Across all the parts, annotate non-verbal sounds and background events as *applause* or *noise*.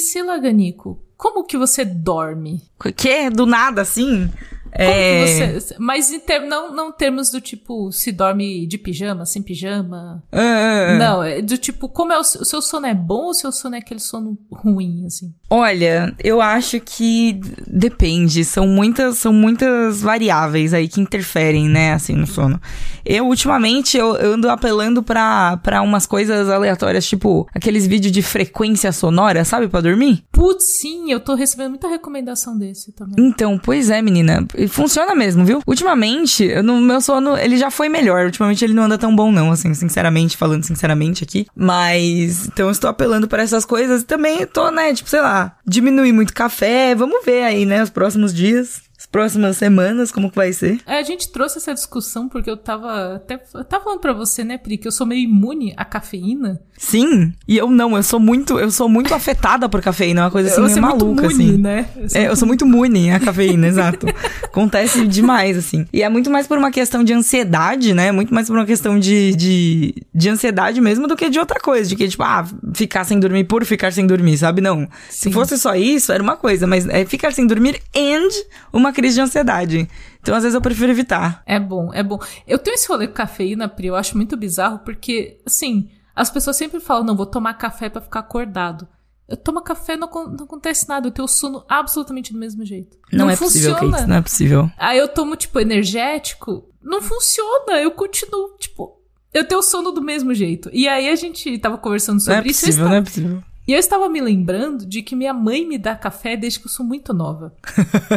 Priscila Ganico, como que você dorme? O quê? Do nada, assim? É... Você, mas em ter, não, não termos do tipo, se dorme de pijama, sem pijama. É, é, é. Não, é do tipo, como é o, o, seu sono é bom ou o seu sono é aquele sono ruim, assim? Olha, eu acho que depende. São muitas, são muitas variáveis aí que interferem, né, assim, no sono. Eu, ultimamente, eu, eu ando apelando pra, pra umas coisas aleatórias, tipo, aqueles vídeos de frequência sonora, sabe, pra dormir? Putz, sim, eu tô recebendo muita recomendação desse também. Então, pois é, menina. Funciona mesmo, viu? Ultimamente, no meu sono, ele já foi melhor. Ultimamente ele não anda tão bom, não, assim, sinceramente, falando sinceramente aqui. Mas, então eu estou apelando para essas coisas e também tô, né, tipo, sei lá, diminuir muito café. Vamos ver aí, né, os próximos dias próximas semanas, como que vai ser? É, a gente trouxe essa discussão porque eu tava até eu tava falando pra você, né, Pri, que eu sou meio imune à cafeína. Sim, e eu não, eu sou muito, eu sou muito afetada por cafeína, uma coisa assim meio maluca, assim. Né? Eu sou, é, muito... eu sou muito imune à cafeína, *laughs* exato. Acontece demais, assim. E é muito mais por uma questão de ansiedade, né? Muito mais por uma questão de, de, de ansiedade mesmo do que de outra coisa. De que, tipo, ah, ficar sem dormir por ficar sem dormir, sabe? Não. Sim. Se fosse só isso, era uma coisa, mas é ficar sem dormir and uma crise de ansiedade. Então, às vezes, eu prefiro evitar. É bom, é bom. Eu tenho esse rolê com cafeína, Pri, eu acho muito bizarro, porque, assim, as pessoas sempre falam, não, vou tomar café para ficar acordado. Eu tomo café não, não acontece nada, eu tenho sono absolutamente do mesmo jeito. Não, não é funciona. possível, Kate, não é possível. Aí eu tomo, tipo, energético, não funciona, eu continuo, tipo, eu tenho sono do mesmo jeito. E aí a gente tava conversando sobre não é isso. Possível, não é possível. E eu estava me lembrando de que minha mãe me dá café desde que eu sou muito nova.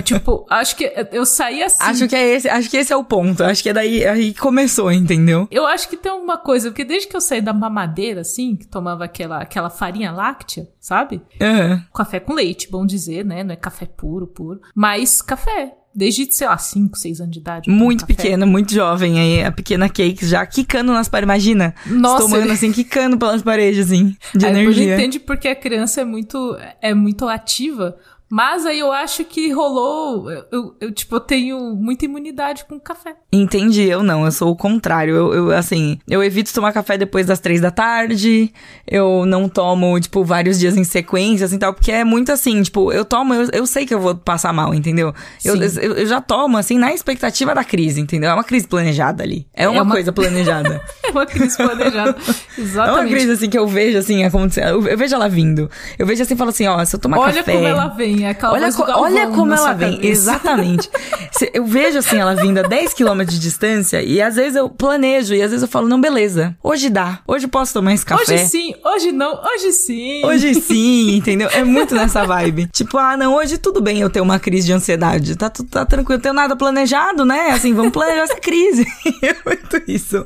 tipo, *laughs* acho que eu saí assim. Acho que é esse, acho que esse é o ponto. Acho que é daí aí que começou, entendeu? Eu acho que tem alguma coisa, porque desde que eu saí da mamadeira, assim, que tomava aquela, aquela farinha láctea, sabe? Uhum. Café com leite, bom dizer, né? Não é café puro, puro. Mas café desde, sei lá, 5, 6 anos de idade. Muito pequena, muito jovem. Aí a pequena Cakes já quicando nas paredes. Imagina. Nossa. Tomando assim, quicando pelas paredes, assim, de aí energia. Aí entende porque a criança é muito, é muito ativa. Mas aí eu acho que rolou. Eu, eu, eu, tipo, eu tenho muita imunidade com café. Entendi, eu não, eu sou o contrário. Eu, eu, assim, eu evito tomar café depois das três da tarde. Eu não tomo, tipo, vários dias em sequência, assim tal, porque é muito assim, tipo, eu tomo, eu, eu sei que eu vou passar mal, entendeu? Eu, eu, eu, já tomo, assim, na expectativa da crise, entendeu? É uma crise planejada ali. É uma, é uma... coisa planejada. *laughs* é uma crise planejada. Exatamente. *laughs* É uma crise, assim, que eu vejo, assim, acontecer. Eu, eu vejo ela vindo. Eu vejo assim e falo assim, ó, se eu tomar Olha café. Olha como ela vem é aquela olha, co olha como ela vem, cabeça. exatamente. *laughs* eu vejo assim ela vindo a 10 km de distância e às vezes eu planejo e às vezes eu falo, não, beleza, hoje dá, hoje posso tomar esse café. Hoje sim, hoje não, hoje sim. Hoje *laughs* sim, entendeu? É muito nessa vibe. Tipo, ah, não, hoje tudo bem eu ter uma crise de ansiedade, tá, tá tranquilo, eu tenho nada planejado, né? Assim, vamos planejar essa crise. *laughs* é muito isso.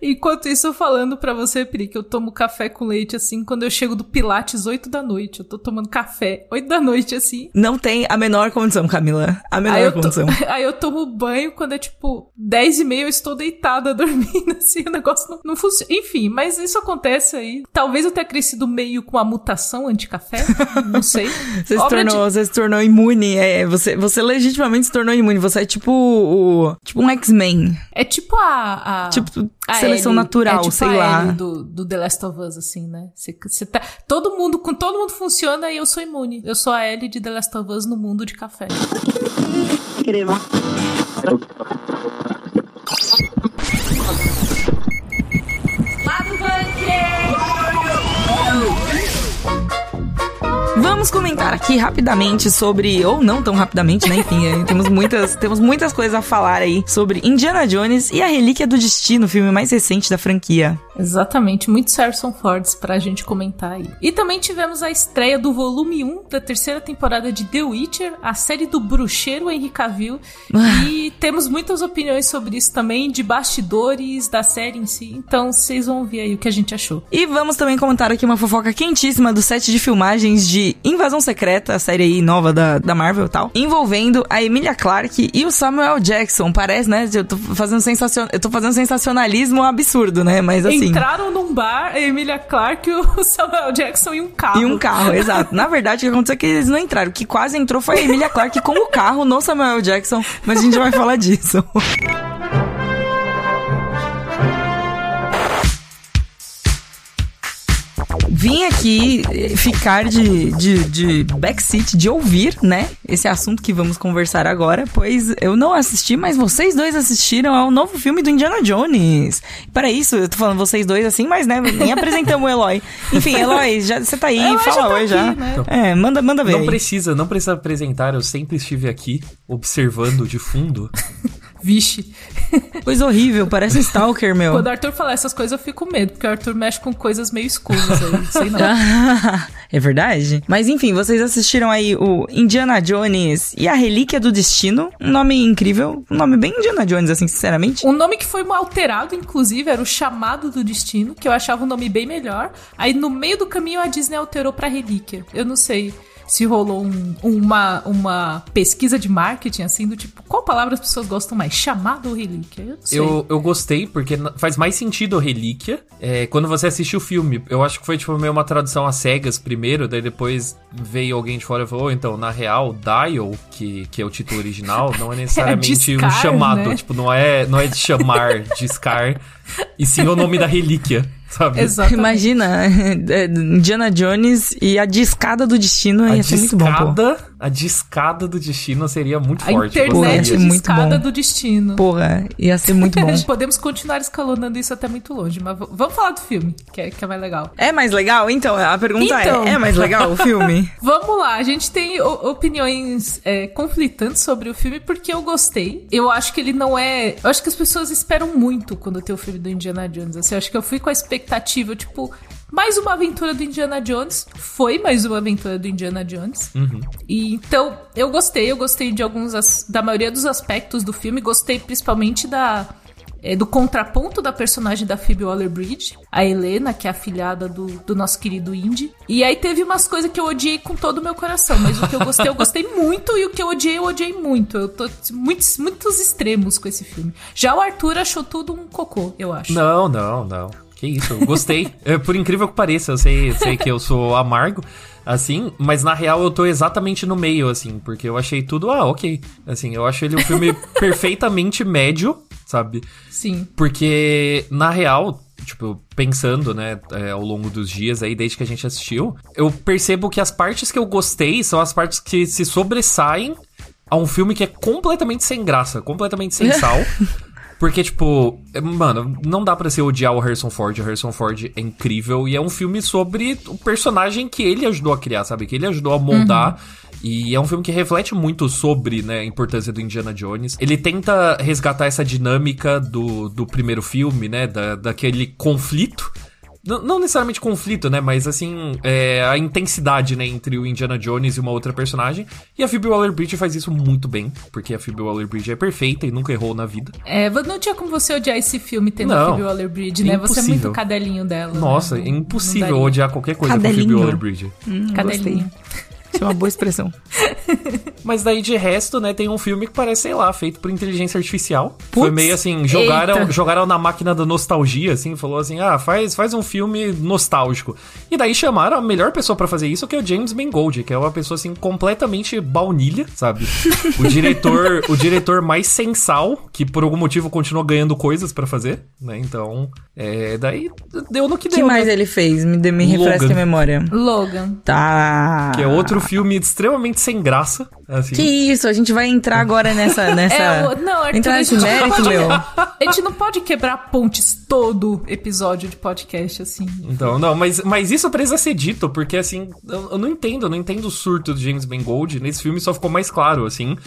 Enquanto isso, eu falando pra você, Pri, que eu tomo café com leite assim, quando eu chego do Pilates 8 da noite, eu tô tomando café 8 da noite assim, assim. Não tem a menor condição, Camila. A menor aí condição. *laughs* aí eu tomo banho quando é tipo 10 e meia, eu estou deitada *laughs* dormindo, assim, o negócio não, não funciona. Enfim, mas isso acontece aí. Talvez eu tenha crescido meio com a mutação anti-café, *laughs* não sei. você, se tornou, de... você se tornou imune, é, você, você legitimamente se tornou imune. Você é tipo o, tipo um X-Men. É tipo a... a... Tipo, a seleção Ellie, natural, é tipo sei lá. Do, do The Last of Us, assim, né? Você, você tá, todo mundo, com todo mundo funciona e eu sou imune. Eu sou a Ellie de The Last of Us no mundo de café. Crema. Vamos comentar aqui rapidamente sobre, ou não tão rapidamente, né? Enfim, é, temos, muitas, temos muitas coisas a falar aí sobre Indiana Jones e a Relíquia do Destino, o filme mais recente da franquia. Exatamente, muitos Harrison Fords pra gente comentar aí. E também tivemos a estreia do volume 1 da terceira temporada de The Witcher, a série do bruxeiro Henry Cavill. e temos muitas opiniões sobre isso também, de bastidores da série em si. Então vocês vão ver aí o que a gente achou. E vamos também comentar aqui uma fofoca quentíssima do set de filmagens de Invasão Secreta, a série aí nova da, da Marvel e tal, envolvendo a Emilia Clarke e o Samuel Jackson. Parece, né? Eu tô fazendo sensacion... eu tô fazendo sensacionalismo absurdo, né? Mas assim, Entraram num bar, a Emilia Clarke, o *laughs* Samuel Jackson e um carro. E um carro, exato. Na verdade, o que aconteceu é que eles não entraram. O que quase entrou foi a Emilia Clarke com o carro no Samuel Jackson. Mas a gente vai falar disso. *laughs* vim aqui eh, ficar de, de, de backseat, de ouvir, né? Esse assunto que vamos conversar agora, pois eu não assisti, mas vocês dois assistiram ao novo filme do Indiana Jones. Para isso, eu tô falando vocês dois assim, mas né, nem apresentamos o Eloy. Enfim, Eloy, já, você tá aí, Eloy fala já tá oi aqui, já. né? É, manda, manda ver. Não aí. precisa, não precisa apresentar, eu sempre estive aqui observando de fundo. Vixe. *laughs* Coisa horrível, parece um Stalker, meu. Quando o Arthur fala essas coisas, eu fico com medo, porque o Arthur mexe com coisas meio escuras aí, *laughs* sei não. *laughs* é verdade? Mas enfim, vocês assistiram aí o Indiana Jones e a Relíquia do Destino. Um nome incrível. Um nome bem Indiana Jones, assim, sinceramente. Um nome que foi alterado, inclusive, era o Chamado do Destino, que eu achava um nome bem melhor. Aí no meio do caminho a Disney alterou pra Relíquia. Eu não sei se rolou um- uma, uma pesquisa de marketing, assim, do tipo, qual palavra as pessoas gostam mais? Chamado ou relíquia? Eu não sei. Eu, eu gostei, porque faz mais sentido a relíquia. É, quando você assiste o filme, eu acho que foi tipo meio uma tradução às cegas primeiro, daí depois veio alguém de fora e falou, "Oh, então, na real, Dial, que, que é o título original, não *laughs* é necessariamente um Discar, chamado. né? Tipo, não é, não é de chamar, *laughs* discar, e sim o nome da relíquia, sabe? Exatamente. Imagina, *laughs* é, Indiana Jones e a discada do destino A ia ser muito bom, pô. discada, a discada do destino seria muito A forte. Ia internet ser muito discada bom. do destino. Porra, ia ser muito bom. *laughs* Podemos continuar escalonando isso até muito longe, mas vamos falar do filme, que é, que é mais legal. É mais legal? Então, a pergunta Então. é: é mais legal o filme? *laughs* Vamos lá, a gente tem opiniões é, conflitantes sobre o filme porque eu gostei. Eu acho que ele não é. Eu acho que as pessoas esperam muito quando tem o filme do Indiana Jones. Assim, eu acho que eu fui com a expectativa, tipo, mais uma aventura do Indiana Jones. Foi mais uma aventura do Indiana Jones. E então, eu gostei, eu gostei de alguns da maioria dos aspectos do filme, gostei principalmente da é, do contraponto da personagem da Phoebe Waller-Bridge, a Helena, que é a filhada do, do nosso querido Indy. E aí teve umas coisas que eu odiei com todo o meu coração, mas o que eu gostei, eu gostei muito, e o que eu odiei, eu odiei muito. Eu tô muitos, muitos extremos com esse filme. Já o Arthur achou tudo um cocô, eu acho. Não, não, não. Que isso, gostei. É, por incrível que pareça, eu sei, sei que eu sou amargo, assim, mas na real eu tô exatamente no meio, assim, porque eu achei tudo, ah, ok. Assim, eu acho ele um filme *laughs* perfeitamente médio, sabe? Sim. Porque, na real, tipo, pensando, né, é, ao longo dos dias aí, desde que a gente assistiu, eu percebo que as partes que eu gostei são as partes que se sobressaem a um filme que é completamente sem graça, completamente sem sal. *laughs* Porque, tipo, é, mano, não dá pra se odiar o Harrison Ford. O Harrison Ford é incrível e é um filme sobre o personagem que ele ajudou a criar, sabe? Que ele ajudou a moldar. E é um filme que reflete muito sobre né, a importância do Indiana Jones. Ele tenta resgatar essa dinâmica do, do primeiro filme, né? Da, daquele conflito. Não, não necessariamente conflito, né? Mas assim, é, a intensidade, né, entre o Indiana Jones e uma outra personagem. E a Phoebe Waller-Bridge faz isso muito bem, porque a Phoebe Waller-Bridge é perfeita e nunca errou na vida. É, não tinha como você odiar esse filme tendo a Não. Phoebe Waller-Bridge, né? Você é Impossível. muito cadelinho dela. né? Nossa, Não- é impossível odiar qualquer coisa com a Phoebe Cadelinho. Waller-Bridge. Hum, Cadelinho. Isso é uma boa expressão. *laughs* Mas daí de resto, né, tem um filme que parece, sei lá, feito por inteligência artificial. Foi Putz, meio assim, jogaram, eita. jogaram na máquina da nostalgia, assim, falou assim: "Ah, faz, faz um filme nostálgico". E daí chamaram a melhor pessoa pra fazer isso, que é o James Mangold, que é uma pessoa assim completamente baunilha, sabe? O *laughs* diretor, o diretor mais sensal, que por algum motivo continuou ganhando coisas pra fazer, né? Então, é, daí deu no que O que deu, mais né? ele fez? Me, me refresca a memória. Logan. Tá. Que é outro filme extremamente sem graça, assim. Que isso, a gente vai entrar agora nessa. *laughs* nessa... É, o- não, Arthur, entrar a nesse gente não mérito, pode- meu. *laughs* A gente não pode quebrar pontes todo episódio de podcast, assim. Então, não, mas, mas isso precisa ser dito, porque assim, eu, eu não entendo, eu não entendo o surto do James Mangold. Nesse filme só ficou mais claro, assim.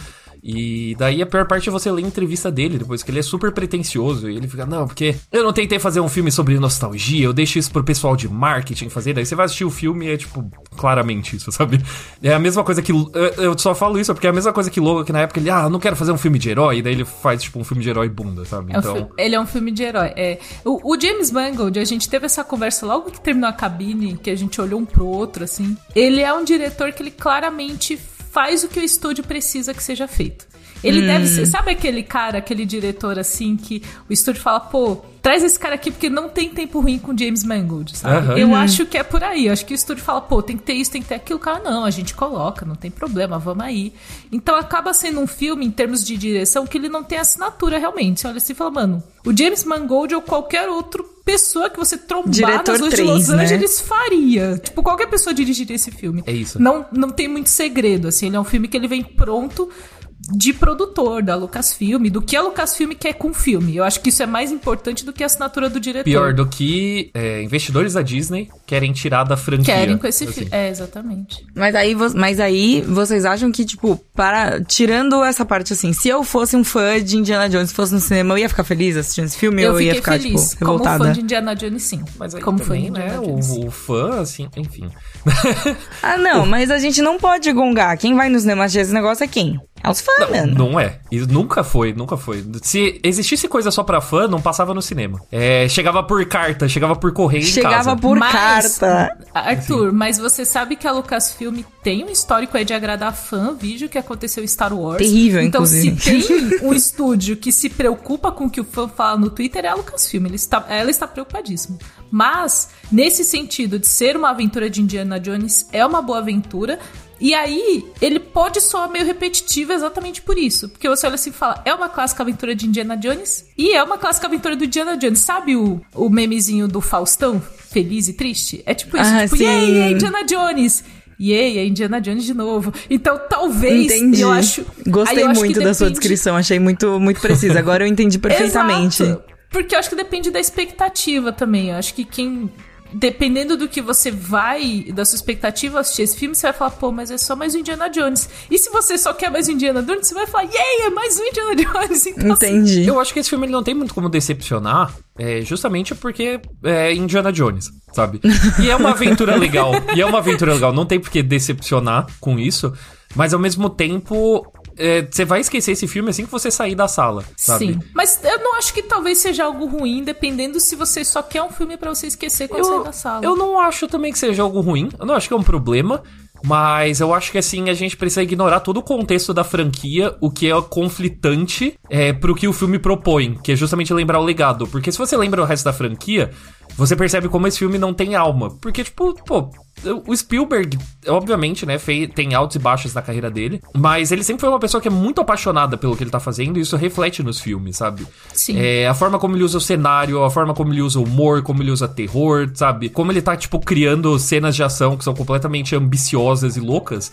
E daí a pior parte é você ler a entrevista dele depois, que ele é super pretencioso. E ele fica, não, porque eu não tentei fazer um filme sobre nostalgia, eu deixo isso pro pessoal de marketing fazer. Daí você vai assistir o filme e é, tipo, claramente isso, *laughs* sabe? É a mesma coisa que. Eu, só falo isso porque é a mesma coisa que Logan, que na época ele, ah, eu não quero fazer um filme de herói. E daí ele faz, tipo, um filme de herói bunda, sabe? É um Então. fi- ele é um filme de herói. É. O, o James Mangold, a gente teve essa conversa logo que terminou a cabine, que a gente olhou um pro outro, assim. Ele é um diretor que ele claramente faz o que o estúdio precisa que seja feito. Ele deve ser. Sabe aquele cara, aquele diretor assim, que o estúdio fala, pô. Traz esse cara aqui porque não tem tempo ruim com James Mangold, sabe? Uhum. Eu acho que é por aí. Eu acho que o estúdio fala, pô, tem que ter isso, tem que ter aquilo. Cara, não, a gente coloca, não tem problema, vamos aí. Então acaba sendo um filme, em termos de direção, que ele não tem assinatura realmente. Você olha assim e fala, mano, o James Mangold ou qualquer outro pessoa que você trombar Diretor nas ruas 3, de Los né? Angeles né? faria. Tipo, qualquer pessoa dirigiria esse filme. É isso. Não, não tem muito segredo, assim. Ele é um filme que ele vem pronto de produtor da Lucasfilm, do que a Lucasfilm quer com o filme. Eu acho que isso é mais importante do que a assinatura do diretor. Pior do que é, investidores da Disney querem tirar da franquia. Querem com esse assim. filme. É, exatamente. Mas aí, mas aí vocês acham que, tipo, para tirando essa parte assim, se eu fosse um fã de Indiana Jones, fosse no cinema, eu ia ficar feliz assistindo esse filme? Eu, eu ia ficar, feliz. tipo, revoltada? Como fã de Indiana Jones, sim. Mas aí como também, fã de Indiana né, Jones. O, o fã, assim, enfim. *laughs* ah, não, mas a gente não pode gongar. Quem vai nos cinemas esse negócio é quem? É os fãs, não, mano. Não é. Isso nunca foi, nunca foi. Se existisse coisa só pra fã, não passava no cinema. É, chegava por carta, chegava por correio chegava em casa. por mas, carta. Arthur, Sim. mas você sabe que a Lucasfilm tem um histórico aí de agradar fã, vídeo que aconteceu em Star Wars. Terrível, então, inclusive. se tem *laughs* um estúdio que se preocupa com o que o fã fala no Twitter, é a Lucasfilm. Ele está, ela está preocupadíssima. Mas, nesse sentido de ser uma aventura de Indiana Jones, é uma boa aventura, e aí, ele pode soar meio repetitivo exatamente por isso. Porque você olha assim e fala, é uma clássica aventura de Indiana Jones e é uma clássica aventura do Indiana Jones. Sabe o, o memezinho do Faustão? Feliz e triste? É tipo isso, ah, tipo, sim. yay, é Indiana Jones! Yay, é Indiana Jones de novo. Então, talvez entendi. eu acho. Gostei eu muito acho da depende... sua descrição, achei muito, muito precisa. Agora eu entendi *laughs* perfeitamente. Exato. Porque eu acho que depende da expectativa também. Eu acho que quem dependendo do que você vai, da sua expectativa assistir esse filme, você vai falar, pô, mas é só mais um Indiana Jones. E se você só quer mais um Indiana Jones, você vai falar, yay, é mais um Indiana Jones. *laughs* Então, assim, Entendi. Assim, eu acho que esse filme ele não tem muito como decepcionar, é, justamente porque é Indiana Jones, sabe? E é uma aventura legal. E é uma aventura legal. Não tem por que decepcionar com isso. Mas ao mesmo tempo, é, você vai esquecer esse filme assim que você sair da sala, sabe? Sim. Mas eu não acho que talvez seja algo ruim, dependendo se você só quer um filme para você esquecer quando eu, sair da sala. Eu não acho também que seja algo ruim. Eu não acho que é um problema. Mas eu acho que assim, a gente precisa ignorar todo o contexto da franquia, o que é conflitante é, pro que o filme propõe, que é justamente lembrar o legado. Porque se você lembra o resto da franquia, você percebe como esse filme não tem alma. Porque, tipo, pô, o Spielberg, obviamente, né, tem altos e baixos na carreira dele, mas ele sempre foi uma pessoa que é muito apaixonada pelo que ele tá fazendo e isso reflete nos filmes, sabe? Sim. É, a forma como ele usa o cenário, a forma como ele usa o humor, como ele usa terror, sabe? Como ele tá, tipo, criando cenas de ação que são completamente ambiciosas e loucas.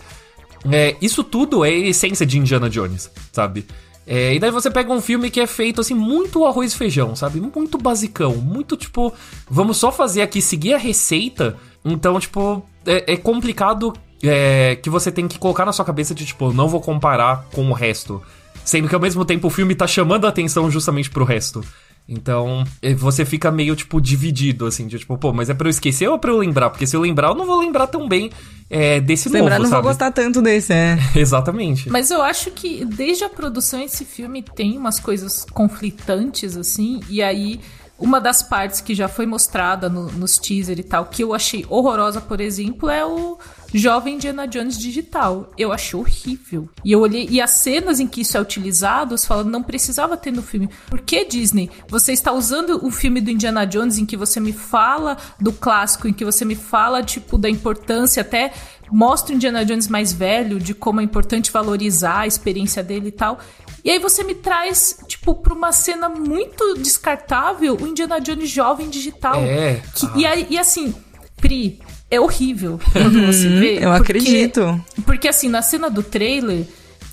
É, isso tudo é essência de Indiana Jones, sabe? É, e daí você pega um filme que é feito assim, muito arroz e feijão, sabe? Muito basicão, muito tipo, vamos só fazer aqui, seguir a receita. Então, tipo, é, é complicado é, que você tem que colocar na sua cabeça de, tipo, não vou comparar com o resto. Sendo que ao mesmo tempo o filme tá chamando a atenção justamente pro resto. Então, eh, você fica meio, tipo, dividido, assim, de tipo, pô, mas é pra eu esquecer ou é pra eu lembrar? Porque se eu lembrar, eu não vou lembrar tão bem é, desse se novo, lembrar, não sabe? vou gostar tanto desse, é. *laughs* Exatamente. Mas eu acho que desde a produção esse filme tem umas coisas conflitantes, assim, e aí uma das partes que já foi mostrada no, nos teaser e tal, que eu achei horrorosa, por exemplo, é o jovem Indiana Jones digital. Eu achei horrível. E eu olhei, e as cenas em que isso é utilizado, você fala, não precisava ter no filme. Por que Disney? Você está usando o filme do Indiana Jones em que você me fala do clássico, em que você me fala, tipo, da importância até mostra o Indiana Jones mais velho, de como é importante valorizar a experiência dele e tal. E aí você me traz, tipo, pra uma cena muito descartável, o Indiana Jones jovem digital. É. Que, ah. e, aí, e assim, Pri, é horrível *laughs* quando você vê. Eu porque, acredito. Porque assim, na cena do trailer,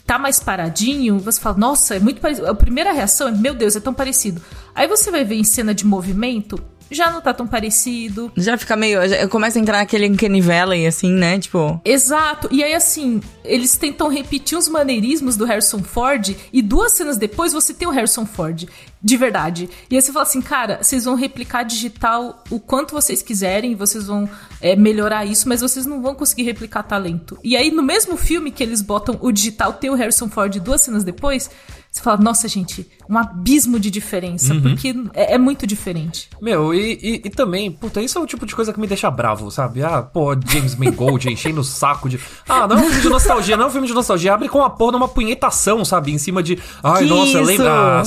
tá mais paradinho, você fala, nossa, é muito parecido. A primeira reação é, meu Deus, é tão parecido. Aí você vai ver em cena de movimento, já não tá tão parecido. Já fica meio. Já começa a entrar naquele Uncanny Valley, assim, né? Tipo. Exato. E aí, assim, eles tentam repetir os maneirismos do Harrison Ford, e duas cenas depois você tem o Harrison Ford. De verdade. E aí você fala assim, cara, vocês vão replicar digital o quanto vocês quiserem, vocês vão é, melhorar isso, mas vocês não vão conseguir replicar talento. E aí, no mesmo filme que eles botam o digital, tem o Harrison Ford duas cenas depois, você fala, nossa, gente, um abismo de diferença, uhum. porque é, é, muito diferente. Meu, e, e, e, também, puta, isso é o tipo de coisa que me deixa bravo, sabe? Ah, pô, James Mangold *laughs* enchendo o saco de. Ah, não é um filme de nostalgia, não é um filme de nostalgia. Abre com a porra numa punhetação, sabe? Em cima de. Ai, que nossa, isso? lembra.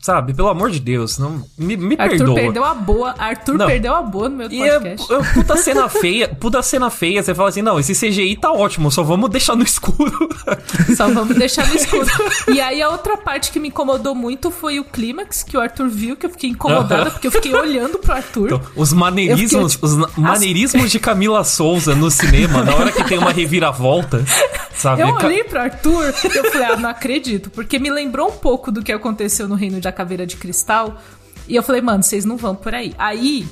Sabe? Pelo amor de Deus, não, me, me Arthur perdoa. perdeu a boa. Arthur não. perdeu a boa no meu e é podcast. É, puta cena *laughs* feia, puta cena feia. Você fala assim, não, esse CGI tá ótimo, só vamos deixar no escuro. *laughs* só vamos deixar no escuro. *laughs* E aí a outra parte que me incomodou muito foi o clímax que o Arthur viu, que eu fiquei incomodada, porque eu fiquei olhando pro Arthur. Então, os maneirismos, fiquei, tipo, os maneirismos as... de Camila Souza no cinema, na hora que tem uma reviravolta, sabe? Eu olhei pro Arthur e eu falei, ah, não acredito, porque me lembrou um pouco do que aconteceu no Reino da Caveira de Cristal. E eu falei, mano, vocês não vão por aí. Aí,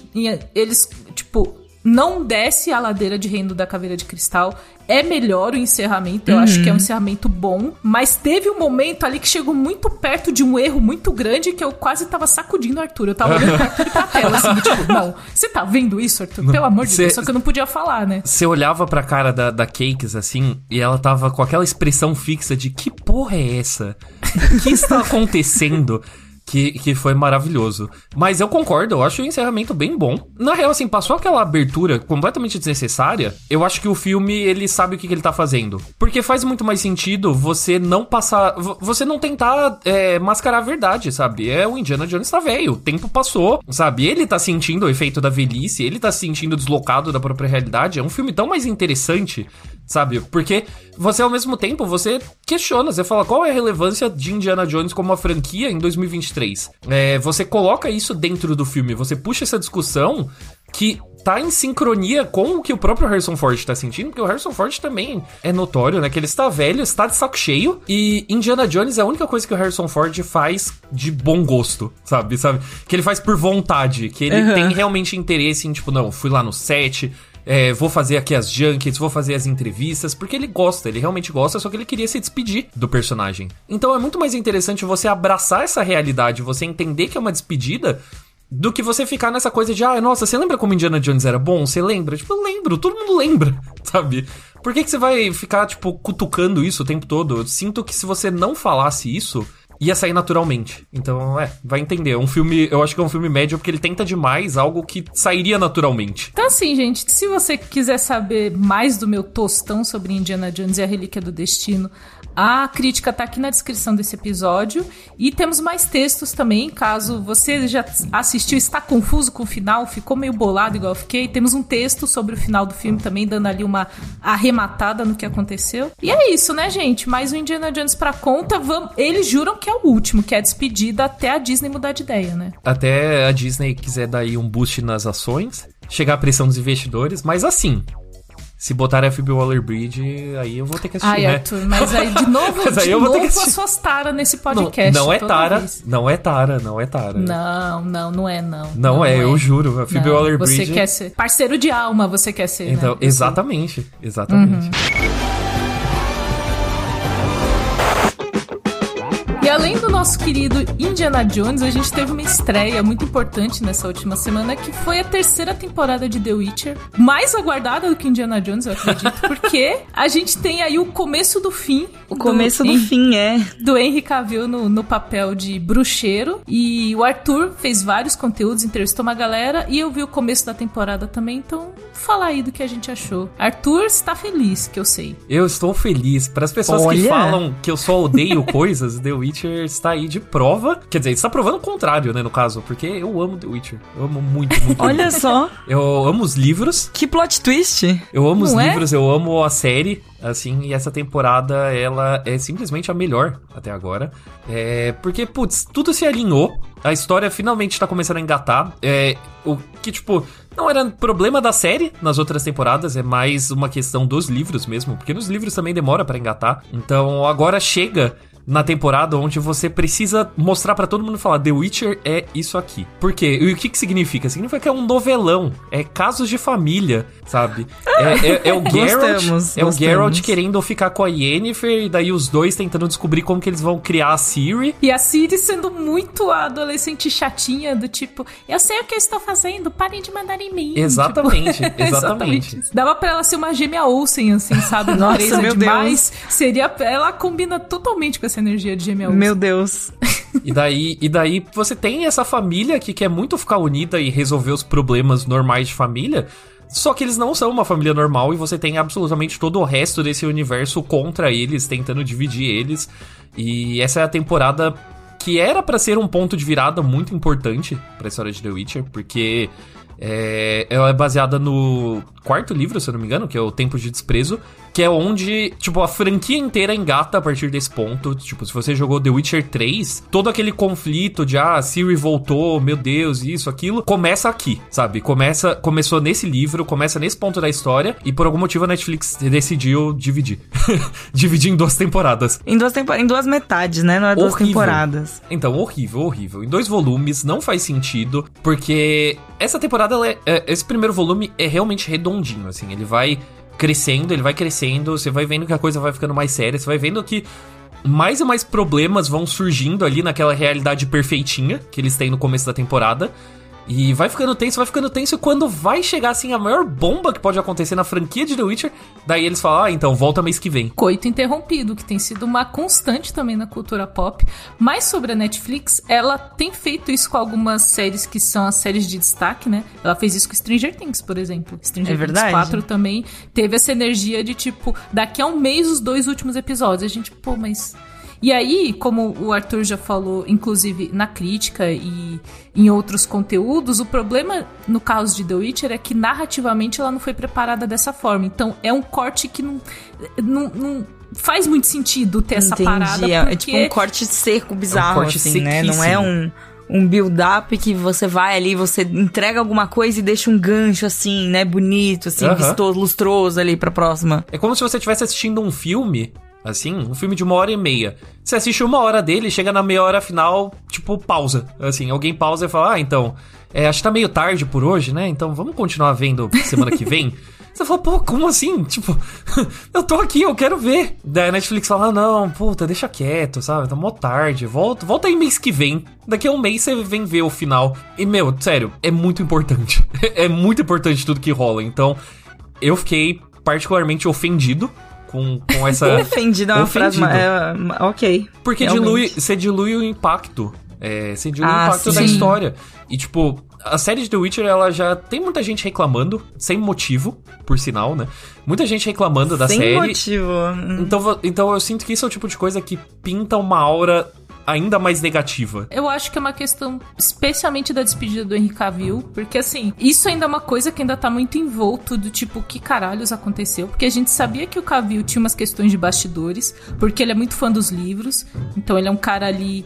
eles, tipo, não desce a ladeira de Reino da Caveira de Cristal. É melhor o encerramento, eu uhum. acho que é um uhum. encerramento bom. Mas teve um momento ali que chegou muito perto de um erro muito grande que eu quase tava sacudindo o Arthur. Eu tava olhando pra Arthur pra tela, assim, tipo, não, você tá vendo isso, Arthur? Pelo amor de cê, Deus, só que eu não podia falar, né? Você olhava pra cara da, da Cakes, assim, e ela tava com aquela expressão fixa de que porra é essa? O que está *laughs* acontecendo? Que, que foi maravilhoso. Mas eu concordo, eu acho o encerramento bem bom. Na real, assim, passou aquela abertura completamente desnecessária. Eu acho que o filme, ele sabe o que, que ele tá fazendo. Porque faz muito mais sentido você não passar. Você não tentar é, mascarar a verdade, sabe? É o Indiana Jones tá velho, o tempo passou, sabe? Ele tá sentindo o efeito da velhice, ele tá se sentindo deslocado da própria realidade. É um filme tão mais interessante sabe? Porque você, ao mesmo tempo, você questiona, você fala qual é a relevância de Indiana Jones como uma franquia em 2023. É, você coloca isso dentro do filme, você puxa essa discussão que tá em sincronia com o que o próprio Harrison Ford tá sentindo, porque o Harrison Ford também é notório, né? Que ele está velho, está de saco cheio, e Indiana Jones é a única coisa que o Harrison Ford faz de bom gosto, sabe? sabe? Que ele faz por vontade, que ele uhum. tem realmente interesse em, tipo, não, fui lá no set, é, vou fazer aqui as junkets, vou fazer as entrevistas, porque ele gosta, ele realmente gosta, só que ele queria se despedir do personagem. Então é muito mais interessante você abraçar essa realidade, você entender que é uma despedida, do que você ficar nessa coisa de, ah, nossa, você lembra como Indiana Jones era bom? Você lembra? Tipo, eu lembro, todo mundo lembra, *laughs* sabe? Por que, que você vai ficar, tipo, cutucando isso o tempo todo? Eu sinto que se você não falasse isso, ia sair naturalmente. Então, é, vai entender. É um filme, eu acho que é um filme médio porque ele tenta demais algo que sairia naturalmente. Então, assim, gente, se você quiser saber mais do meu tostão sobre Indiana Jones e a Relíquia do Destino, a crítica tá aqui na descrição desse episódio. E temos mais textos também, caso você já assistiu está confuso com o final, ficou meio bolado igual eu fiquei. Temos um texto sobre o final do filme também, dando ali uma arrematada no que aconteceu. E é isso, né, gente? Mais um Indiana Jones pra conta. Eles juram que é o último, que é a despedida até a Disney mudar de ideia, né? Até a Disney quiser dar aí um boost nas ações, chegar a pressão dos investidores, mas assim, se botar a Phoebe Waller-Bridge, aí eu vou ter que assistir, Ai, né? Arthur, mas aí de novo, *laughs* aí eu vou ter que assistir. as suas taras nesse podcast. Não, não é Tara, vez. não é Tara, não é Tara. Não, não, não é não. Não, não é, é, eu juro, a Phoebe Waller-Bridge... Você quer ser parceiro de alma, você quer ser, Então, né? exatamente, exatamente. Uhum. Além do nosso querido Indiana Jones, a gente teve uma estreia muito importante nessa última semana, que foi a terceira temporada de The Witcher, mais aguardada do que Indiana Jones, eu acredito, *laughs* porque a gente tem aí o começo do fim. O começo do, do fim, é. Do Henry Cavill no, no papel de bruxeiro. E o Arthur fez vários conteúdos, entrevistou uma galera, e eu vi o começo da temporada também, então fala aí do que a gente achou. Arthur está feliz, que eu sei. Eu estou feliz. Para as pessoas Olha. que falam que eu só odeio coisas, The Witcher Witcher está aí de prova. Quer dizer, está provando o contrário, né, no caso, porque eu amo The Witcher. Eu amo muito, muito. Olha muito. só. Eu amo os livros. Que plot twist. Eu amo Não os é? livros, eu amo a série assim, e essa temporada, ela é simplesmente a melhor até agora. É, porque, putz, tudo se alinhou, a história finalmente tá começando a engatar. É, o que, tipo, não era problema da série nas outras temporadas, é mais uma questão dos livros mesmo, porque nos livros também demora para engatar. Então agora chega na temporada onde você precisa mostrar para todo mundo falar The Witcher é isso aqui. Por quê? E o que que significa? Significa que é um novelão, é casos de família, sabe? É, é, é o *laughs* Geralt, Gostamos, é o. Geralt querendo ficar com a Yennefer e daí os dois tentando descobrir como que eles vão criar a Ciri. E a Siri sendo muito a adolescente chatinha, do tipo, eu sei o que eu estou fazendo, parem de mandar em mim. Exatamente, *laughs* Tipo, exatamente. Dava pra ela ser uma gêmea Olsen, assim, sabe? *laughs* Nossa, meu demais. Seria. Ela combina totalmente com essa energia de gêmea Olsen. Meu Deus. *laughs* E daí, e daí você tem essa família que quer muito ficar unida e resolver os problemas normais de família. Só que eles não são uma família normal e você tem absolutamente todo o resto desse universo contra eles, tentando dividir eles. E essa é a temporada que era pra ser um ponto de virada muito importante pra história de The Witcher, porque é, ela é baseada no quarto livro, se eu não me engano, que é o Tempo de Desprezo, que é onde, tipo, a franquia inteira engata a partir desse ponto. Tipo, se você jogou The Witcher 3, todo aquele conflito de, ah, Siri voltou, meu Deus, isso, aquilo, começa aqui, sabe? Começa, começou nesse livro, começa nesse ponto da história, e por algum motivo a Netflix decidiu dividir. *laughs* dividir em duas temporadas. Em duas, tempo... em duas metades, né? Não é duas Horrível. temporadas. Então, horrível, horrível. Em dois volumes, não faz sentido, porque essa temporada, é- é- esse primeiro volume é realmente redondinho, assim, ele vai crescendo, ele vai crescendo, você vai vendo que a coisa vai ficando mais séria, você vai vendo que mais e mais problemas vão surgindo ali naquela realidade perfeitinha que eles têm no começo da temporada. E vai ficando tenso, vai ficando tenso, e quando vai chegar, assim, a maior bomba que pode acontecer na franquia de The Witcher, daí eles falam, ah, então, volta mês que vem. Coito interrompido, que tem sido uma constante também na cultura pop. Mas sobre a Netflix, ela tem feito isso com algumas séries que são as séries de destaque, né? Ela fez isso com Stranger Things, por exemplo. Stranger É Things verdade. 4 também teve essa energia de tipo, daqui a um mês os dois últimos episódios. A gente, pô, mas. E aí, como o Arthur já falou, inclusive na crítica e em outros conteúdos, o problema no caso de The Witcher é que narrativamente ela não foi preparada dessa forma. Então é um corte que não, não, não faz muito sentido ter essa Entendi. parada. É- Porque... É tipo um corte seco, bizarro, corte assim, né? Não é sequíssimo. um, um build-up que você vai ali, você entrega alguma coisa e deixa um gancho, assim, né? Bonito, assim, Aham. vistoso, lustroso ali pra próxima. É como se você estivesse assistindo um filme, assim, um filme de uma hora e meia. Você assiste uma hora dele, chega na meia hora final, tipo, pausa. Assim, alguém pausa e fala, ah, então, é, acho que tá meio tarde por hoje, né? Então vamos continuar vendo semana que vem. *laughs* Você fala, pô, como assim? Tipo, *laughs* eu tô aqui, eu quero ver. Daí a Netflix fala, ah, não, puta, deixa quieto, sabe? Tá mó tarde, volta, volta aí mês que vem. Daqui a um mês você vem ver o final. E, meu, sério, é muito importante. *laughs* é muito importante tudo que rola. Então, eu fiquei particularmente ofendido com, com *laughs* essa. Ofendido é uma frase. Ofendido. É, ok. Porque realmente. dilui, você dilui o impacto. É, você dilui Ah, o impacto da sim. história. E, tipo, a série de The Witcher, ela já tem muita gente reclamando, sem motivo, por sinal, né? Muita gente reclamando da Sem série. motivo. Então, então eu sinto que isso é o tipo de coisa que pinta uma aura ainda mais negativa. Eu acho que é uma questão especialmente da despedida do Henry Cavill, porque assim, isso ainda é uma coisa que ainda tá muito envolto do tipo, que caralhos aconteceu? Porque a gente sabia que o Cavill tinha umas questões de bastidores, porque ele é muito fã dos livros, então ele é um cara ali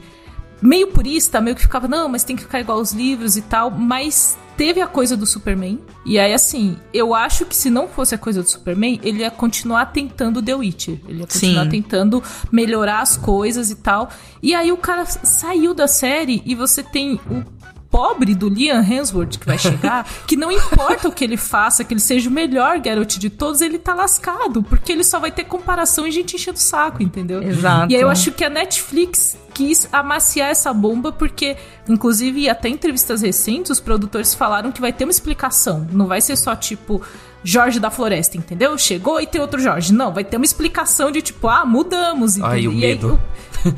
meio purista, meio que ficava, não, mas tem que ficar igual aos livros e tal, mas teve a coisa do Superman. E aí, assim, eu acho que se não fosse a coisa do Superman, ele ia continuar tentando The Witcher. Ele ia continuar Sim. tentando melhorar as coisas e tal. E aí o cara saiu da série e você tem o pobre do Liam Hemsworth que vai chegar, *laughs* que não importa o que ele faça, que ele seja o melhor Geralt de todos, ele tá lascado, porque ele só vai ter comparação e gente enchendo o saco, entendeu? Exato. E aí eu acho que a Netflix quis amaciar essa bomba porque, inclusive, até em entrevistas recentes, os produtores falaram que vai ter uma explicação. Não vai ser só tipo Jorge da Floresta, entendeu? Chegou e tem outro Jorge. Não, vai ter uma explicação de tipo, ah, mudamos. Ai, entendeu? o E aí, medo.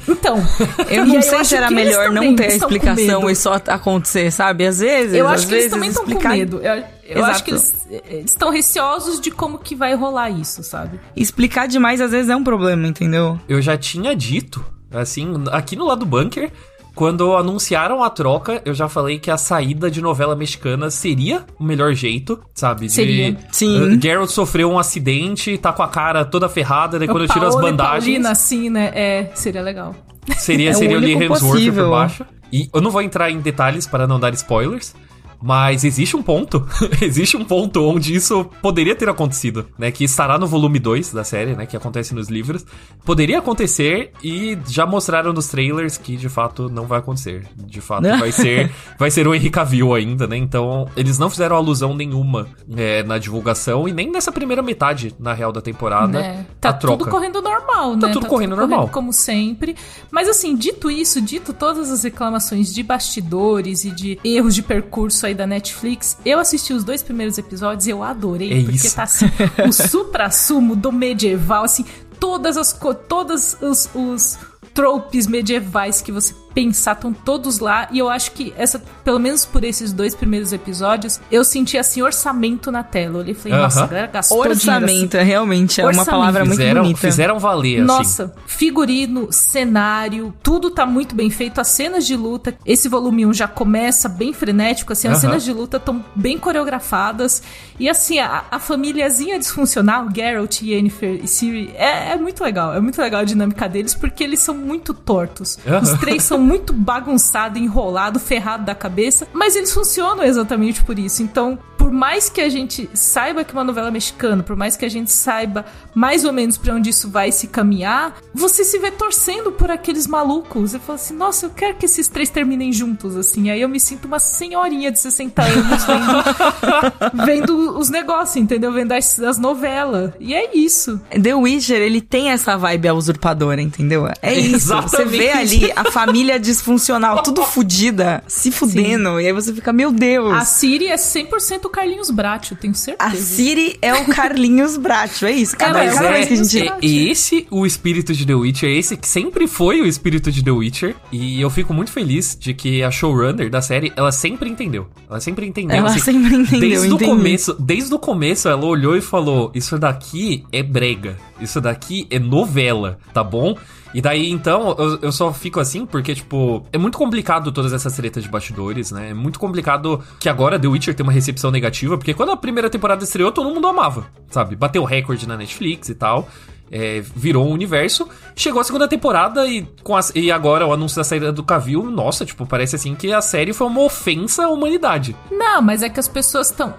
então, *laughs* Eu não aí sei acho se era melhor não ter com explicação medo. e só acontecer, sabe? Às vezes. Eu às acho que eles vezes, também estão com explicar- medo. Eu, eu acho que eles eles estão receosos de como que vai rolar isso, sabe? Explicar demais às vezes é um problema, entendeu? Eu já tinha dito, assim, aqui no lado do bunker, quando anunciaram a troca, eu já falei que a saída de novela mexicana seria o melhor jeito, sabe? De, Seria. Sim. Uh, Geralt sofreu um acidente, tá com a cara toda ferrada, daí quando eu tiro as Paola bandagens, Paulina, assim, né? É, seria legal. seria, *laughs* É o seria o Lee Hemsworth por baixo. E eu não vou entrar em detalhes para não dar spoilers, Mas existe um ponto, *laughs* existe um ponto onde isso poderia ter acontecido, né? Que estará no volume 2 da série, né? Que acontece nos livros. Poderia acontecer e já mostraram nos trailers que de fato não vai acontecer. De fato, vai ser *laughs* vai ser o Henry Cavill ainda, né? Então, eles não fizeram alusão nenhuma é, na divulgação e nem nessa primeira metade, na real, da temporada. É. Tá tudo correndo normal, tá né? Tudo tá correndo tudo normal. Correndo como sempre. Mas assim, dito isso, dito todas as reclamações de bastidores e de erros de percurso aí da Netflix, eu assisti os dois primeiros episódios e eu adorei, é porque isso. tá assim, o *laughs* supra-sumo do medieval, assim, todas as todas os, os tropes medievais que você pensar, estão todos lá. E eu acho que essa, pelo menos por esses dois primeiros episódios, eu senti assim orçamento na tela. Eu olhei e falei, Aham. nossa, a galera gastou dinheiro, assim. Orçamento, realmente, é uma Orçamento. palavra muito Fizeram, bonita. fizeram valer, assim. Nossa, figurino, cenário, tudo tá muito bem feito. As cenas de luta, esse volume 1 já começa bem frenético, assim, as Aham. cenas de luta estão bem coreografadas. E assim, a, a famíliazinha disfuncional, Geralt, Yennefer e Ciri, é, é muito legal. É muito legal a dinâmica deles, porque eles são muito tortos. Aham. Os três são muito bagunçados, enrolados, ferrados da cabeça, mas eles funcionam exatamente por isso. Então, por mais que a gente saiba que é uma novela mexicana, por mais que a gente saiba mais ou menos pra onde isso vai se caminhar, você se vê torcendo por aqueles malucos. Você fala assim, nossa, eu quero que esses três terminem juntos, assim. Aí eu me sinto uma senhorinha de 60 anos vendo, *laughs* vendo os negócios, entendeu? Vendo as, as novelas. E é isso. The Witcher, ele tem essa vibe usurpadora, entendeu? É isso. Você Exatamente. vê ali a família disfuncional, tudo fudida, se fudendo. E aí você fica, meu Deus. A Siri é 100% o Carlinhos Brat, eu tenho certeza. A Siri é o Carlinhos Bracho, é isso. Cada, é cada vez que a gente... É esse o espírito de The Witcher, esse que sempre foi o espírito de The Witcher. E eu fico muito feliz de que a showrunner da série, ela sempre entendeu. Ela sempre entendeu. Ela assim, sempre entendeu, Desde o começo, desde o começo ela olhou e falou: "Isso daqui é brega. Isso daqui é novela, tá bom?" E daí, então, eu, eu só fico assim porque, tipo, é muito complicado todas essas tretas de bastidores, né? É muito complicado que agora The Witcher tem uma recepção negativa, porque quando a primeira temporada estreou, todo mundo amava, sabe? Bateu recorde na Netflix e tal. é, virou um universo. Chegou a segunda temporada e, com as- e agora o anúncio da saída do Cavill, nossa, tipo, parece assim que a série foi uma ofensa à humanidade. Não, mas é que as pessoas estão.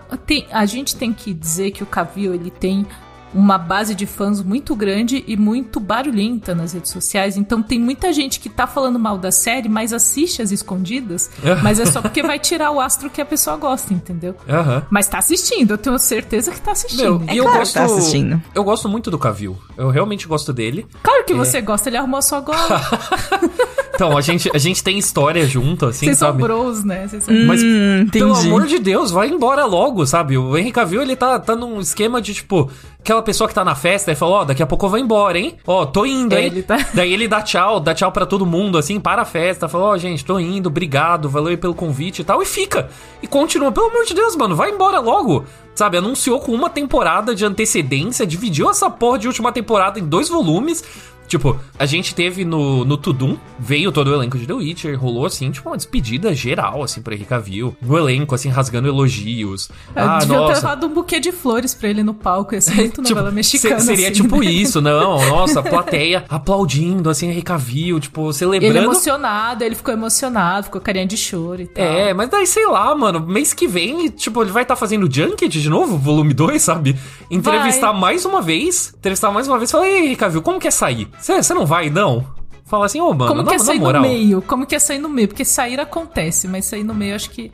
A gente tem que dizer que o Cavill ele tem uma base de fãs muito grande e muito barulhenta nas redes sociais. Então tem muita gente que tá falando mal da série, mas assiste as escondidas. mas é só porque vai tirar o astro que a pessoa gosta, entendeu? Aham. Mas tá assistindo, eu tenho certeza que tá assistindo. Meu, É e eu claro gosto. tá assistindo. Eu gosto muito do Cavill. Eu realmente gosto dele. Claro que você gosta, ele arrumou a sua gola. *laughs* Então, a gente, a gente tem história junto, assim, Vocês são sabe? bros, né? Vocês são... Mas, Hum, pelo entendi. amor de Deus, vai embora logo, sabe? O Henry Cavill, ele tá, tá num esquema de, tipo, aquela pessoa que tá na festa e fala, ó, daqui a pouco eu vou embora, hein? Ó, tô indo, É, hein? ele tá- *laughs* Daí ele dá tchau, dá tchau pra todo mundo, assim, para a festa, fala, ó, gente, tô indo, obrigado, valeu aí pelo convite e tal, e fica. E continua, pelo amor de Deus, mano, vai embora logo. Sabe, anunciou com uma temporada de antecedência, dividiu essa porra de última temporada em dois volumes. Tipo, a gente teve no, no Tudum, veio todo o elenco de The Witcher, rolou assim, tipo, uma despedida geral, assim, pra Henry Cavill. O elenco, assim, rasgando elogios. Eu ah, devia ter nossa. levado um buquê de flores pra ele no palco. Ia ser muito *laughs* Tipo, novela mexicana. se- seria assim, tipo né? isso, não. *laughs* Nossa, a plateia aplaudindo, assim, Henry Cavill, tipo, celebrando. Ele emocionado, ele ficou emocionado, ficou carinha de choro e tal. É, mas daí, sei lá, mano, mês que vem, tipo, ele vai estar fazendo Junket de novo, volume 2, sabe? Entrevistar mais uma vez, entrevistar mais uma vez, falar, ei, Cavill, como que é sair? Você não vai, não? Fala assim, ô, mano, Como na, que é sair moral. no meio? Como que é sair no meio? Porque sair acontece, mas sair no meio acho que.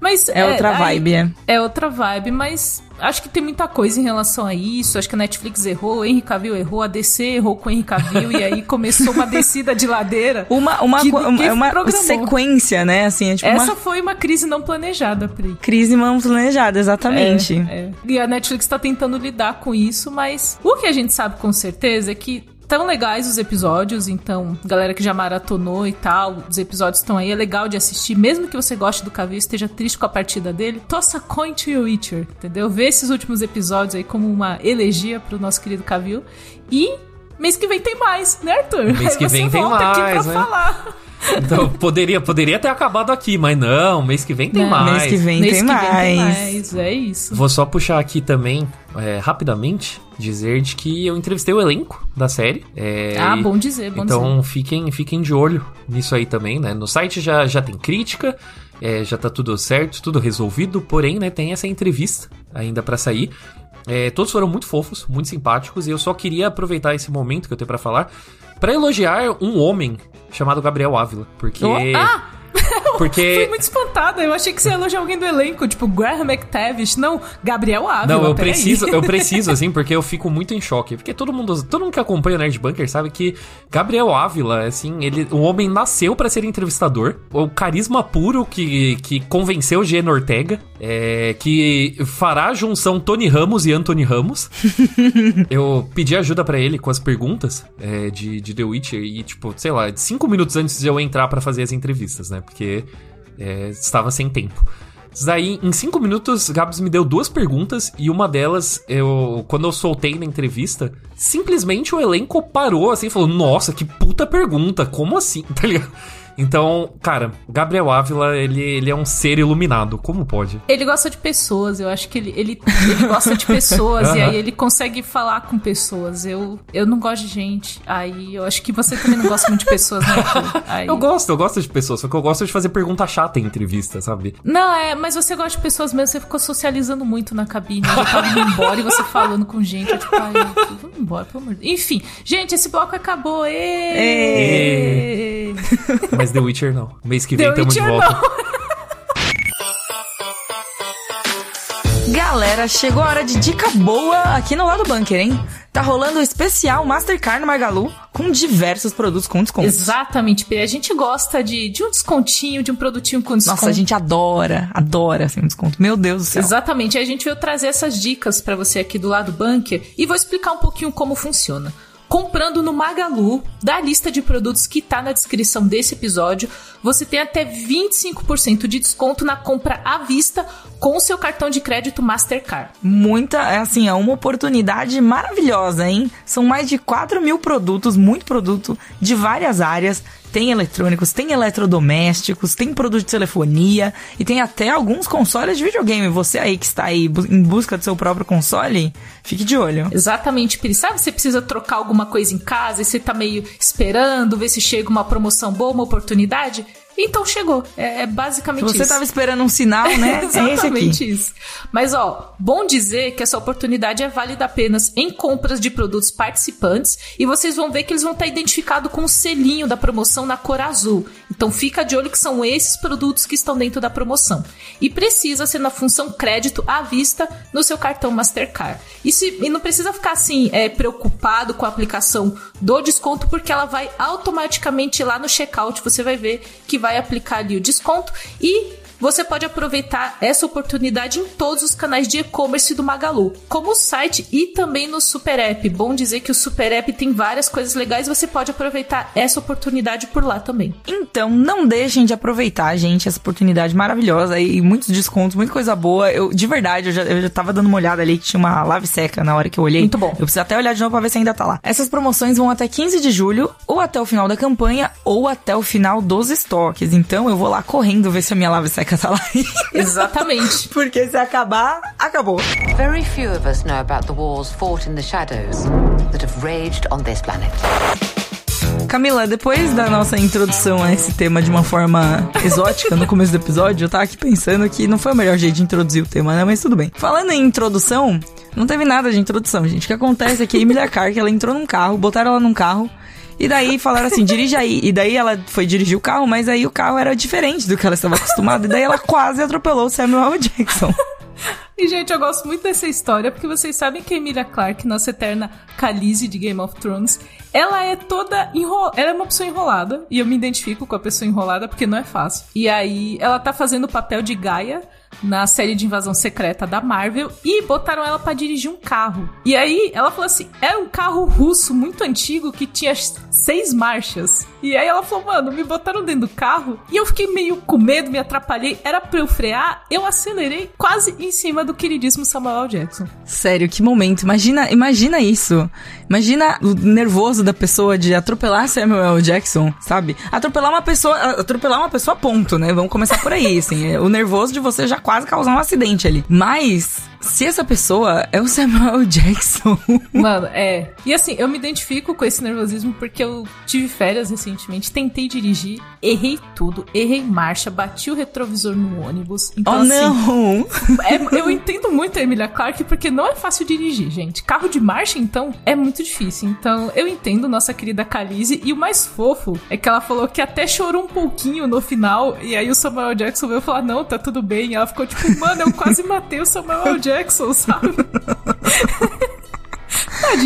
Mas É outra aí- vibe, é. É outra vibe, mas acho que tem muita coisa em relação a isso. Acho que a Netflix errou, o Henry Cavill errou, a DC errou com o Henry Cavill e aí começou uma descida de ladeira. *laughs* Uma, uma, que co- ninguém uma, programou. sequência, né? Assim, é tipo Essa uma foi uma crise não planejada, Pri. crise não planejada, exatamente. É, é. E a Netflix tá tentando lidar com isso, mas o que a gente sabe com certeza é que tão legais os episódios, então, galera que já maratonou e tal, os episódios estão aí, é legal de assistir, mesmo que você goste do Cavill e esteja triste com a partida dele, tossa coin to your Witcher, entendeu? Vê esses últimos episódios aí como uma elegia pro nosso querido Cavill e mês que vem tem mais, né, Arthur? Mês Aí que você vem tem mais, pra né? falar. Então, *laughs* poderia, poderia ter acabado aqui, mas não, mês que vem tem Não, mais. Mês que vem Mês tem que mais. vem tem mais. É isso. Vou só puxar aqui também, é, rapidamente, dizer de que eu entrevistei o elenco da série. é, Ah, e- bom dizer, bom dizer. Então fiquem, fiquem de olho nisso aí também, né? No site já, já tem crítica, é, já tá tudo certo, tudo resolvido, porém, né, tem essa entrevista ainda pra sair. É, todos foram muito fofos, muito simpáticos, e eu só queria aproveitar esse momento que eu tenho pra falar pra elogiar um homem chamado Gabriel Ávila, porque... Oh, ah! Porque... *laughs* muito Eu achei que você ia elogiar alguém do elenco, tipo Graham McTavish. Não, Gabriel Ávila. Não, eu preciso, eu *laughs* preciso, assim, porque eu fico muito em choque. Porque todo mundo, todo mundo que acompanha o Nerd Bunker sabe que Gabriel Ávila, assim, ele, o homem nasceu pra ser entrevistador. O carisma puro que, que convenceu o Geno Ortega, é, que fará a junção Tony Ramos e Anthony Ramos. *laughs* eu pedi ajuda pra ele com as perguntas é, de, de The Witcher e, tipo, sei lá, cinco minutos antes de eu entrar pra fazer as entrevistas, né? Porque é, estava sem tempo. Daí, em cinco minutos, Gabs me deu duas perguntas e uma delas, eu, quando eu soltei na entrevista, simplesmente o elenco parou assim e falou: Nossa, que puta pergunta, como assim? *laughs* Tá ligado? Então, cara, Gabriel Ávila, ele, ele é um ser iluminado, como pode? Ele gosta de pessoas, eu acho que ele, ele, ele gosta de pessoas e Aham. aí ele consegue falar com pessoas. Eu, eu não gosto de gente. Aí eu acho que você também não gosta muito de pessoas, né? Aí... Eu gosto, eu gosto de pessoas, só que eu gosto de fazer pergunta chata em entrevista, sabe? Não, é, mas você gosta de pessoas mesmo, você ficou socializando muito na cabine. Eu tava indo embora e você falando com gente. Eu, tipo, ai, vamos embora, pelo amor de Deus. Enfim, gente, esse bloco acabou. Ê! Mas The Witcher não. Mês que vem The tamo de Witcher volta. não. Galera, chegou a hora de dica boa aqui no lado bunker, hein? Tá rolando o especial Mastercard no Magalu com diversos produtos com desconto. Exatamente, Pê. A gente gosta de, de um descontinho, de um produtinho com desconto. Nossa, a gente adora, adora assim, um desconto. Meu Deus do céu. Exatamente. A gente veio trazer essas dicas pra você aqui do lado bunker e vou explicar um pouquinho como funciona. Comprando no Magalu, da lista de produtos que tá na descrição desse episódio, você tem até 25% de desconto na compra à vista com o seu cartão de crédito Mastercard. Muita, é assim, é uma oportunidade maravilhosa, hein? São mais de 4 mil produtos, muito produto de várias áreas. Tem eletrônicos, tem eletrodomésticos, tem produto de telefonia e tem até alguns consoles de videogame. Você aí que está aí em busca do seu próprio console, fique de olho. Exatamente, Piri. Sabe, você precisa trocar alguma coisa em casa e você tá meio esperando ver se chega uma promoção boa, uma oportunidade? Então chegou. É, é basicamente você isso. estava esperando um sinal, né? *laughs* é. Exatamente isso. Mas ó, bom dizer que essa oportunidade é válida apenas em compras de produtos participantes e vocês vão ver que eles vão estar identificados com o selinho da promoção na cor azul. Então fica de olho que são esses produtos que estão dentro da promoção. E precisa ser na função crédito à vista no seu cartão Mastercard. E, se, e não precisa ficar assim é, preocupado com a aplicação do desconto, porque ela vai automaticamente lá no checkout, você vai ver que vai aplicar ali o desconto e você pode aproveitar essa oportunidade em todos os canais de e-commerce do Magalu, como o site e também no Super App. Bom dizer que o Super App tem várias coisas legais, você pode aproveitar essa oportunidade por lá também. Então, não deixem de aproveitar, gente, essa oportunidade maravilhosa e muitos descontos, muita coisa boa. Eu, de verdade, eu já, eu já tava dando uma olhada ali que tinha uma lave seca na hora que eu olhei. Muito bom. Eu preciso até olhar de novo pra ver se ainda tá lá. Essas promoções vão até 15 de julho, ou até o final da campanha, ou até o final dos estoques. Então, eu vou lá correndo ver se a minha lave seca tá lá. *laughs* Exatamente. Porque se acabar, acabou. Very few of us know about the wars fought in the shadows that have raged on this planet. Camila, depois da nossa introdução a esse tema de uma forma exótica no começo do episódio, eu tava aqui pensando que não foi o melhor jeito de introduzir o tema, né? Mas tudo bem. Falando em introdução, não teve nada de introdução, gente. O que acontece é que a Emilia Clarke, ela entrou num carro, botaram ela num carro, e daí falaram assim, dirige aí. E daí ela foi dirigir o carro, mas aí o carro era diferente do que ela estava acostumada. E daí ela quase atropelou o Samuel. Jackson. *laughs* E, gente, eu gosto muito dessa história, porque vocês sabem que a Emilia Clarke, nossa eterna Khaleesi de Game of Thrones, ela é toda enro... Ela é uma pessoa enrolada, e eu me identifico com a pessoa enrolada, porque não é fácil. E aí, ela tá fazendo o papel de Gaia na série de invasão secreta da Marvel, e botaram ela pra dirigir um carro. E aí, ela falou assim, era um carro russo muito antigo, que tinha seis marchas. E aí ela falou, mano, me botaram dentro do carro, e eu fiquei meio com medo, me atrapalhei, era pra eu frear, eu acelerei quase em cima do queridíssimo Samuel. Jackson. Sério, que momento. Imagina, imagina isso. Imagina o nervoso da pessoa de atropelar Samuel. Jackson, sabe? Atropelar uma pessoa, atropelar uma pessoa ponto, né? Vamos começar por aí, assim. *laughs* O nervoso de você já quase causar um acidente ali. Mas se essa pessoa é o Samuel Jackson. *laughs* Mano, é. E assim, eu me identifico com esse nervosismo porque eu tive férias recentemente, tentei dirigir, errei tudo, errei marcha, bati o retrovisor no ônibus. Então, oh, assim, não! É, eu *laughs* entendo muito a Emilia Clarke porque não é fácil dirigir, gente. Carro de marcha, então, é muito difícil. Então, eu entendo nossa querida Khaleesi. E o mais fofo é que ela falou que até chorou um pouquinho no final. E aí o Samuel Jackson veio falar: Não, tá tudo bem. E ela ficou tipo, mano, eu quase matei o Samuel Jackson. Jackson, *laughs*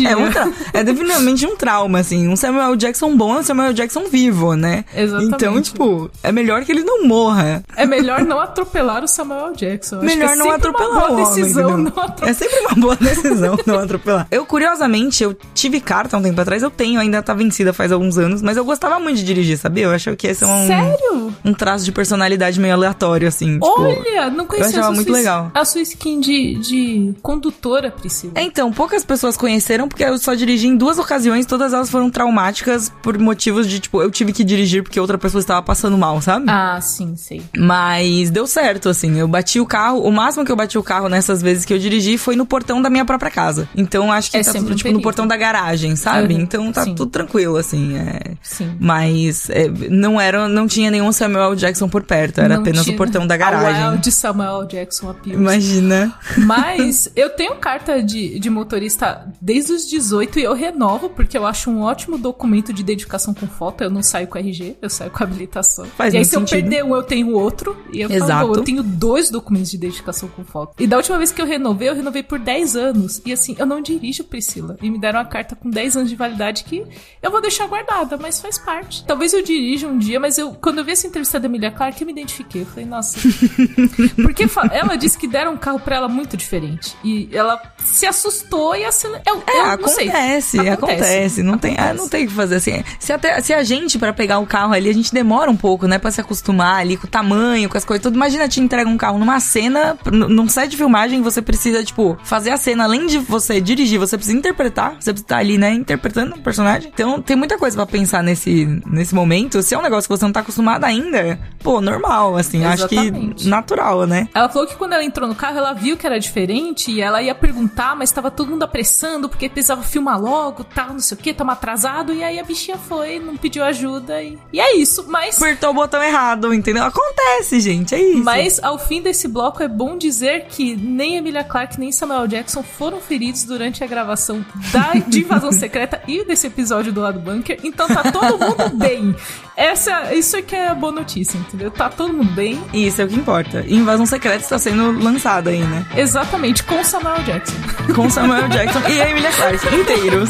É, um é definitivamente um trauma, assim. Um Samuel Jackson bom é um Samuel Jackson vivo, né? Exatamente. Então, tipo, é melhor que ele não morra. É melhor não atropelar o Samuel Jackson. melhor é não atropelar uma boa decisão homem, não atropelar. É sempre uma boa *laughs* decisão não atropelar. Eu, curiosamente, eu tive carta há um tempo atrás, eu tenho, ainda tá vencida faz alguns anos, mas eu gostava muito de dirigir, sabia? Eu achava que esse é um... Sério? Um traço de personalidade meio aleatório, assim. Tipo, Olha, não conhecia eu achava muito sua, legal. A sua skin de, de condutora, Priscila. É, então, poucas pessoas conheceram porque eu só dirigi em duas ocasiões, todas elas foram traumáticas por motivos de, tipo, eu tive que dirigir porque outra pessoa estava passando mal, sabe? Ah, sim, sei. Mas deu certo, assim. Eu bati o carro, o máximo que eu bati o carro nessas vezes que eu dirigi foi no portão da minha própria casa. Então acho que É tá tudo, um tipo, no perigo. portão da garagem, sabe? Uhum, Então tá sim. tudo tranquilo, assim. É... Sim. Mas é, não era, não tinha nenhum Samuel Jackson por perto, era Não apenas tinha o portão da A garagem. Wild Samuel Jackson Appeals. Imagina. Mas eu tenho carta de, de motorista desde os 18 e eu renovo, porque eu acho um ótimo documento de identificação com foto. Eu não saio com RG, eu saio com habilitação. Faz e aí, se eu sentido. perder um, eu tenho outro. E eu Exato. falo, eu tenho dois documentos de identificação com foto. E da última vez que eu renovei, eu renovei por 10 anos. E assim, eu não dirijo, Priscila. E me deram uma carta com 10 anos de validade que eu vou deixar guardada, mas faz parte. Talvez eu dirija um dia, mas eu, quando eu vi essa entrevista da Emilia Clarke, eu me identifiquei. Eu falei, nossa, *laughs* porque ela disse que deram um carro pra ela muito diferente. E ela se assustou e acelerou. É, acontece, sei. acontece, Não tem, ah, Acontece. não tem o que fazer assim. Se, até, se a gente, pra pegar o carro ali, a gente demora um pouco, né? Pra se acostumar ali com o tamanho, com as coisas tudo. Imagina te entrega um carro numa cena, num set de filmagem, você precisa, tipo, fazer a cena. Além de você dirigir, você precisa interpretar. Você precisa estar ali, né? Interpretando o personagem. Então, tem muita coisa pra pensar nesse, nesse momento. Se é um negócio que você não tá acostumado ainda, pô, normal, assim. Acho que Exatamente. natural, né? Ela falou que quando ela entrou no carro, ela viu que era diferente e ela ia perguntar, mas tava todo mundo apressando porque precisava filmar logo, tal, não sei o que, tamo atrasado. E aí a bichinha foi, não pediu ajuda e, e é isso. Mas, Apertou o botão errado, entendeu? Acontece, gente. É isso. mas ao fim desse bloco é bom dizer que nem Emilia Clarke nem Samuel Jackson foram feridos durante a gravação da, *laughs* de Invasão Secreta e desse episódio do lado bunker. Então tá todo mundo *laughs* bem. Essa, isso é que é a boa notícia, entendeu? Tá todo mundo bem. Isso é o que importa. Invasão Secreta está sendo lançada aí, né? Exatamente, com Samuel Jackson. Com Samuel *laughs* Jackson e a Emilia Clarke inteiros.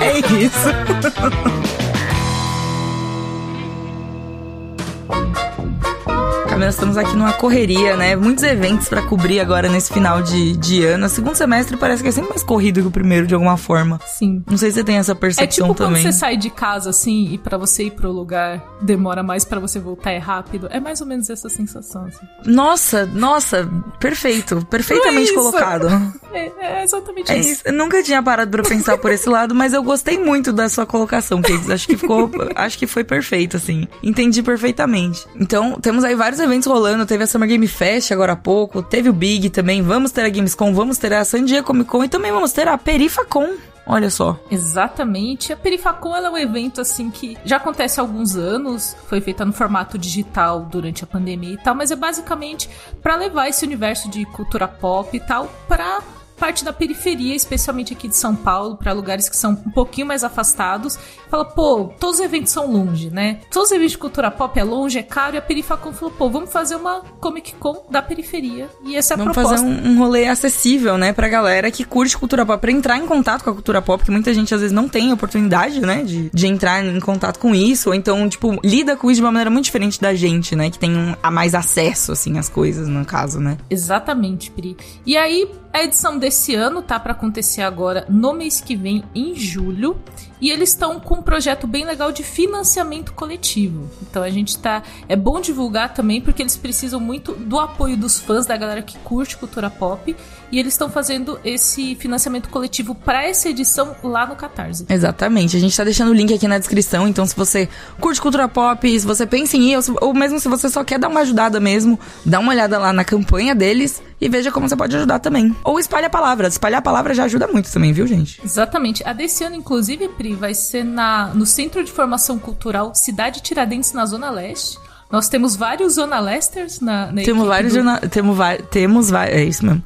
É isso. *laughs* Camila, estamos aqui numa correria, né? Muitos eventos pra cobrir agora nesse final de, de ano. O segundo semestre parece que é sempre mais corrido que o primeiro, de alguma forma. Sim. Não sei se você tem essa É percepção tipo quando também. você sai de casa assim e pra você ir pro lugar demora mais pra você voltar é rápido. É mais ou menos essa sensação. Assim. Nossa, nossa, perfeito. Perfeitamente Não é colocado. *laughs* É, é exatamente É isso. isso. Eu nunca tinha parado pra pensar por esse lado, mas eu gostei muito da sua colocação, Cakes. Acho que ficou. acho que foi perfeito, assim. Entendi perfeitamente. Então, temos aí vários eventos rolando. Teve a Summer Game Fest agora há pouco. Teve o Big também. Vamos ter a Gamescom, vamos ter a San Diego Comic Con e também vamos ter a Perifacon. Olha só. Exatamente. A Perifacon é um evento assim que já acontece há alguns anos, foi feita no formato digital durante a pandemia e tal, mas é basicamente pra levar esse universo de cultura pop e tal pra parte da periferia, especialmente aqui de São Paulo, pra lugares que são um pouquinho mais afastados. Fala, pô, todos os eventos são longe, né? Todos os eventos de cultura pop é longe, é caro, e a Perifacon falou, pô, vamos fazer uma Comic Con da periferia. E essa é a Vamos proposta. fazer um, um rolê acessível, né, pra galera que curte cultura pop, pra entrar em contato com a cultura pop, que muita gente às vezes não tem oportunidade, né, de, de entrar em contato com isso, ou então, tipo, lida com isso de uma maneira muito diferente da gente, né, que tem um, a mais acesso, assim, às coisas, no caso, né. Exatamente, Pri. E aí, a edição desse ano tá pra acontecer agora no mês que vem, em julho. E eles estão com um projeto bem legal de financiamento coletivo. Então a gente tá. É bom divulgar também, porque eles precisam muito do apoio dos fãs, da galera que curte cultura pop. E eles estão fazendo esse financiamento coletivo para essa edição lá no Catarse. Exatamente. A gente tá deixando o link aqui na descrição. Então, se você curte cultura pop, se você pensa em ir, ou, se- ou mesmo se você só quer dar uma ajudada mesmo, dá uma olhada lá na campanha deles e veja como você pode ajudar também. Ou espalhe a palavra. Espalhar a palavra já ajuda muito também, viu, gente? Exatamente. A desse ano, inclusive, Pri, vai ser na, no Centro de Formação Cultural Cidade Tiradentes, na Zona Leste. Nós temos vários Zona Lesters na, na Temos vários do- temos temos é isso mesmo.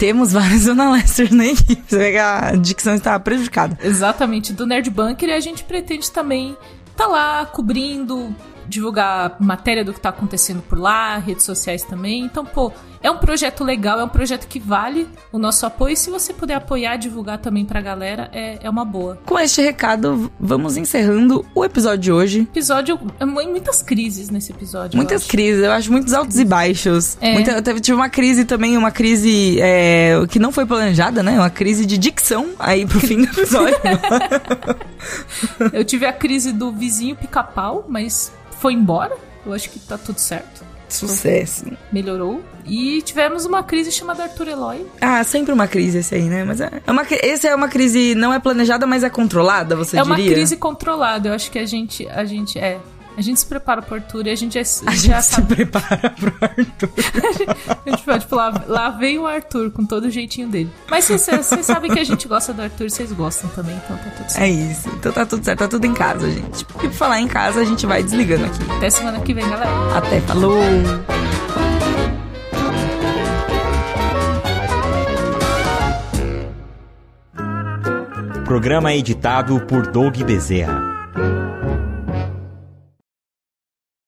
Temos vários *laughs* Zona Lester na equipe. Vê que a dicção está prejudicada. Exatamente, do Nerd Bunker e a gente pretende também tá lá cobrindo, divulgar matéria do que tá acontecendo por lá, redes sociais também. Então, pô, é um projeto legal, é um projeto que vale o nosso apoio. E se você puder apoiar, divulgar também pra galera, é, é uma boa. Com este recado, vamos encerrando o episódio de hoje. Episódio, é mu- muitas crises nesse episódio. eu Muitas acho. crises, eu acho muitos altos e baixos. É. Muita, eu tive uma crise também, uma crise é, que não foi planejada, né? Uma crise de dicção aí pro fim do episódio. *laughs* Eu tive a crise do vizinho pica-pau, mas foi embora. Eu acho que tá tudo certo. Sucesso. Melhorou. E tivemos uma crise chamada Arthur Eloy. Ah, sempre uma crise esse aí, né? Mas é, é uma, esse é uma crise não é planejada, mas é controlada, você é diria? uma crise controlada. Eu acho que a gente, a gente é. A gente se prepara pro Arthur e a gente já, A já gente se sabe. prepara pro Arthur. *laughs* A gente fala, tipo, lá, lá vem o Arthur com todo o jeitinho dele. Mas vocês vocês sabem que a gente gosta do Arthur, vocês gostam também, então tá tudo certo. É isso. Então tá tudo certo, tá tudo em casa, gente. E por falar em casa, a gente vai desligando aqui. Até semana que vem, galera. Até, falou! Programa editado por Doug Bezerra.